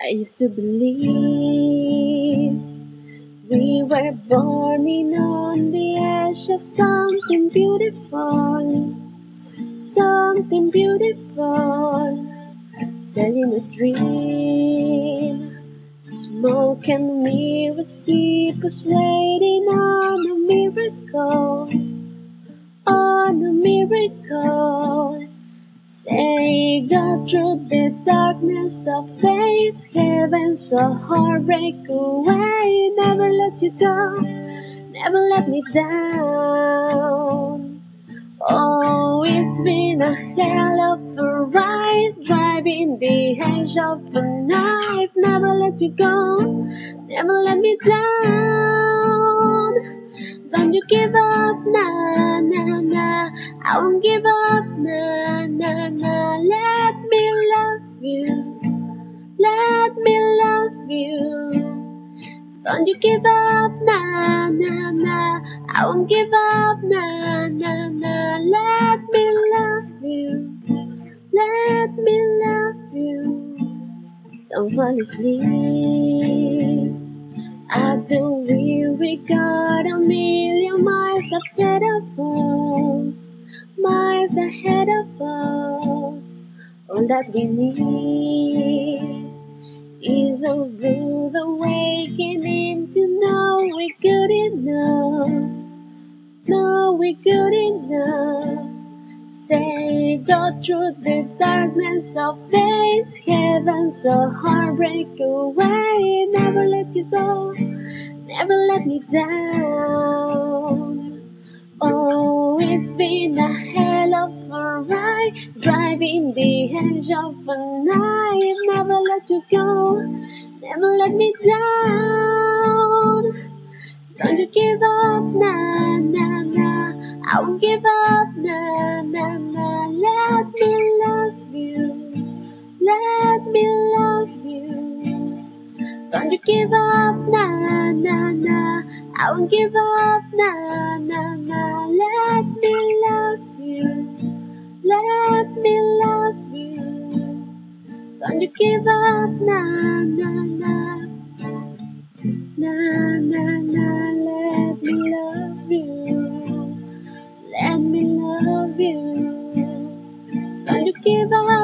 I used to believe we were born on the edge of something beautiful, something beautiful, selling a dream. Smoke and mirrors keep us waiting on a miracle, on a miracle. Say God through the darkness of this heaven so heartbreak away. Never let you go, never let me down. Oh, it's been a hell of a ride, driving the edge of a knife. Never let you go, never let me down. Don't you give up, nah. I won't give up, nah, nah, nah. Let me love you, let me love you. Don't you give up, nah, nah, nah. I won't give up, nah, nah, nah. Let me love you, let me love you. Don't fall asleep. I do we got a million miles ahead of us, ahead of us. All that we need is a rude awakening to know we're good enough, know we're good enough. Say, go through the darkness of days, heaven, so heartbreak away. Never let you go, never let me down. Oh, it's been a hell of a ride, driving the edge of a night. Never let you go, never let me down. Don't you give up, nah, nah, nah. I won't give up, nah, nah, nah. Let me love you, let me love you. Don't you give up, nah, nah, nah. I won't give up, nah, nah, nah. Let me love you, let me love you. Don't you give up, na na na. Na na na, let me love you. Let me love you. Don't you give up.